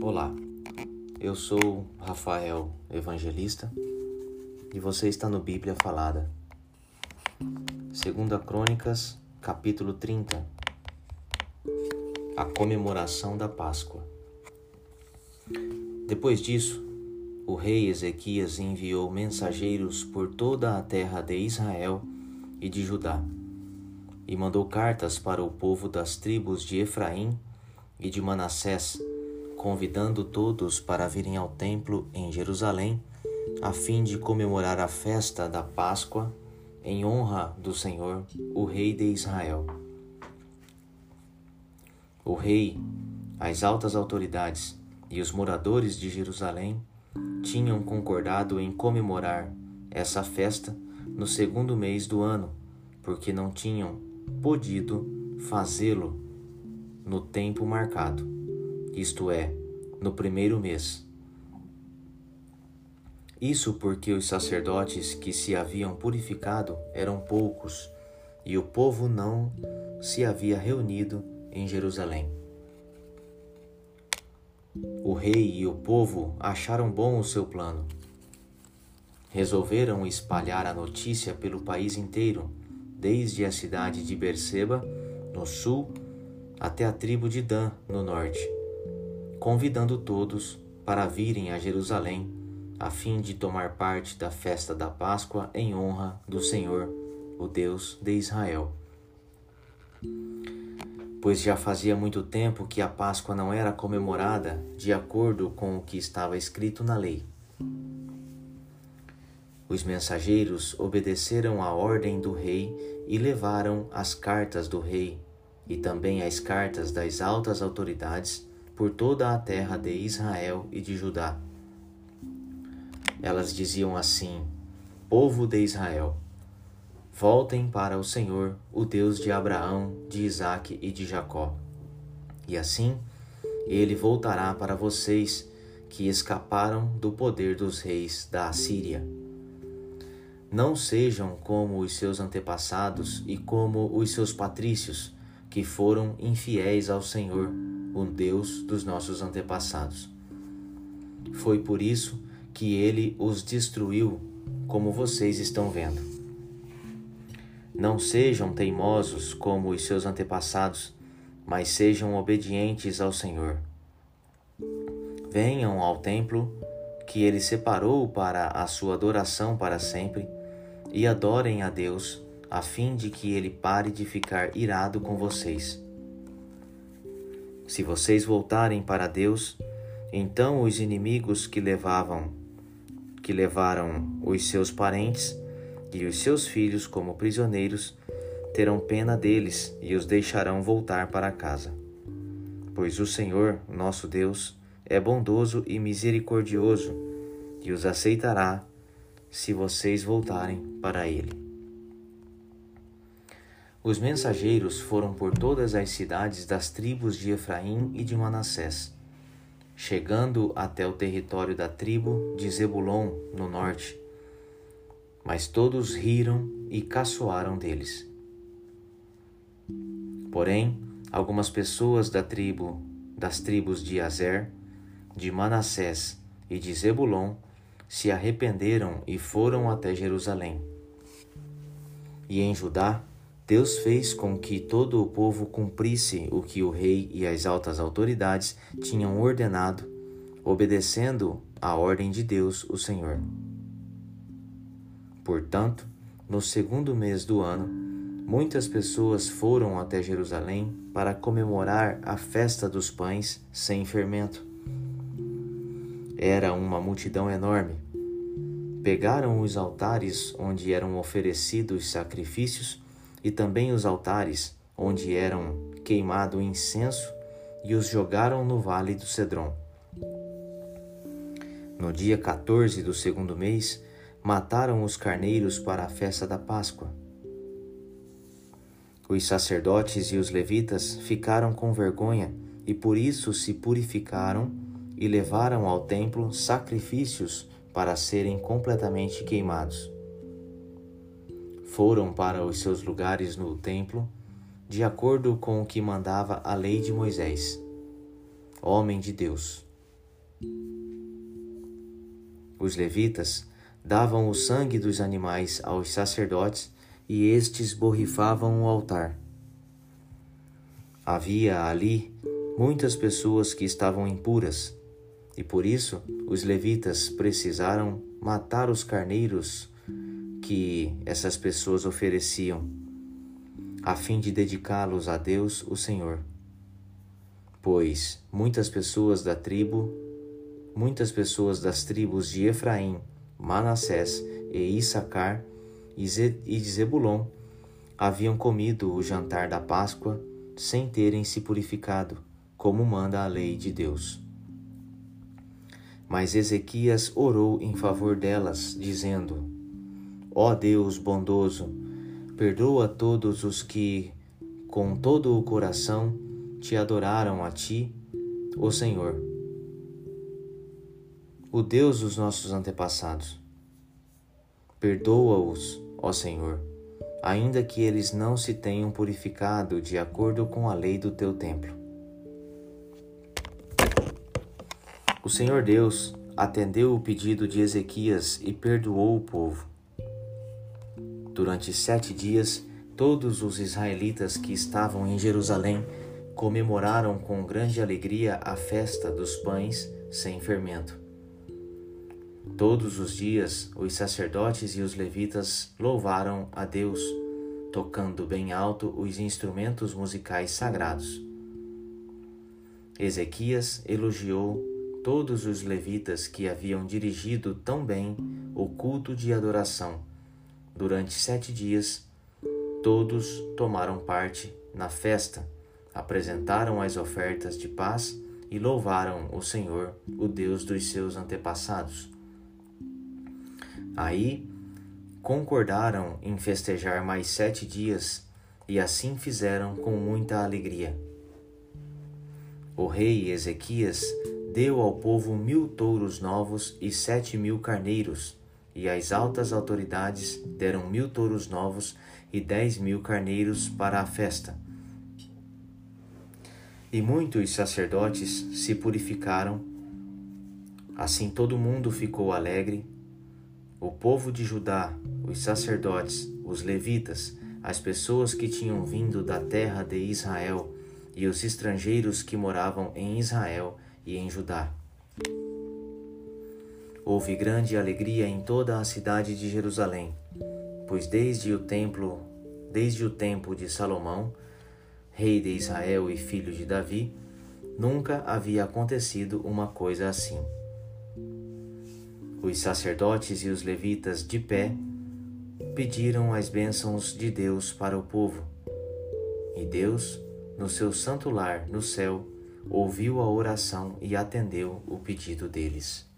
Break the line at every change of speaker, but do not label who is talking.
Olá, eu sou Rafael Evangelista e você está no Bíblia Falada. Segunda Crônicas, capítulo 30. A comemoração da Páscoa. Depois disso, o rei Ezequias enviou mensageiros por toda a terra de Israel e de Judá, e mandou cartas para o povo das tribos de Efraim e de Manassés, convidando todos para virem ao templo em Jerusalém, a fim de comemorar a festa da Páscoa em honra do Senhor, o Rei de Israel. O rei, as altas autoridades e os moradores de Jerusalém tinham concordado em comemorar essa festa no segundo mês do ano, porque não tinham podido fazê-lo no tempo marcado, isto é, no primeiro mês. Isso porque os sacerdotes que se haviam purificado eram poucos e o povo não se havia reunido em Jerusalém. O rei e o povo acharam bom o seu plano. Resolveram espalhar a notícia pelo país inteiro, desde a cidade de Berseba, no sul, até a tribo de Dan, no norte, convidando todos para virem a Jerusalém, a fim de tomar parte da festa da Páscoa em honra do Senhor, o Deus de Israel pois já fazia muito tempo que a Páscoa não era comemorada de acordo com o que estava escrito na lei. Os mensageiros obedeceram à ordem do rei e levaram as cartas do rei e também as cartas das altas autoridades por toda a terra de Israel e de Judá. Elas diziam assim: Povo de Israel, Voltem para o Senhor, o Deus de Abraão, de Isaque e de Jacó. E assim ele voltará para vocês que escaparam do poder dos reis da Assíria. Não sejam como os seus antepassados e como os seus patrícios, que foram infiéis ao Senhor, o Deus dos nossos antepassados. Foi por isso que ele os destruiu, como vocês estão vendo. Não sejam teimosos como os seus antepassados, mas sejam obedientes ao Senhor. Venham ao templo que ele separou para a sua adoração para sempre e adorem a Deus, a fim de que ele pare de ficar irado com vocês. Se vocês voltarem para Deus, então os inimigos que levavam que levaram os seus parentes e os seus filhos como prisioneiros, terão pena deles e os deixarão voltar para casa. Pois o Senhor, nosso Deus, é bondoso e misericordioso e os aceitará se vocês voltarem para Ele. Os mensageiros foram por todas as cidades das tribos de Efraim e de Manassés, chegando até o território da tribo de Zebulon, no norte mas todos riram e caçoaram deles. Porém, algumas pessoas da tribo, das tribos de Azer, de Manassés e de Zebulon se arrependeram e foram até Jerusalém. E em Judá, Deus fez com que todo o povo cumprisse o que o rei e as altas autoridades tinham ordenado, obedecendo à ordem de Deus, o Senhor. Portanto, no segundo mês do ano, muitas pessoas foram até Jerusalém para comemorar a festa dos pães sem fermento. Era uma multidão enorme. Pegaram os altares onde eram oferecidos sacrifícios e também os altares onde eram queimado incenso e os jogaram no vale do Cedron. No dia 14 do segundo mês, mataram os carneiros para a festa da Páscoa. Os sacerdotes e os levitas ficaram com vergonha e por isso se purificaram e levaram ao templo sacrifícios para serem completamente queimados. Foram para os seus lugares no templo, de acordo com o que mandava a lei de Moisés. Homem de Deus, Os levitas davam o sangue dos animais aos sacerdotes e estes borrifavam o altar. Havia ali muitas pessoas que estavam impuras, e por isso os levitas precisaram matar os carneiros que essas pessoas ofereciam, a fim de dedicá-los a Deus, o Senhor. Pois muitas pessoas da tribo, muitas pessoas das tribos de Efraim, Manassés e Issacar e Zebulon haviam comido o jantar da Páscoa sem terem se purificado, como manda a lei de Deus. Mas Ezequias orou em favor delas, dizendo: Ó Deus bondoso, perdoa todos os que, com todo o coração, te adoraram a ti, o Senhor, o Deus dos nossos antepassados. Perdoa-os, ó Senhor ainda que eles não se tenham purificado de acordo com a lei do teu templo. O Senhor Deus atendeu o pedido de Ezequias e perdoou o povo. Durante sete dias, todos os israelitas que estavam em Jerusalém comemoraram com grande alegria a festa dos pães sem fermento. Todos os dias, os sacerdotes e os levitas louvaram a Deus, tocando bem alto os instrumentos musicais sagrados. Ezequias elogiou todos os levitas que haviam dirigido tão bem o culto de adoração. Durante sete dias, todos tomaram parte na festa, apresentaram as ofertas de paz e louvaram o Senhor, o Deus dos seus antepassados. Aí concordaram em festejar mais sete dias e assim fizeram com muita alegria. O rei Ezequias deu ao povo mil touros novos e sete mil carneiros, e as altas autoridades deram mil touros novos e dez mil carneiros para a festa. E muitos sacerdotes se purificaram. Assim todo mundo ficou alegre o povo de Judá, os sacerdotes, os levitas, as pessoas que tinham vindo da terra de Israel e os estrangeiros que moravam em Israel e em Judá. Houve grande alegria em toda a cidade de Jerusalém, pois desde o templo, desde o tempo de Salomão, rei de Israel e filho de Davi, nunca havia acontecido uma coisa assim. Os sacerdotes e os levitas, de pé, pediram as bênçãos de Deus para o povo. E Deus, no seu santo lar no céu, ouviu a oração e atendeu o pedido deles.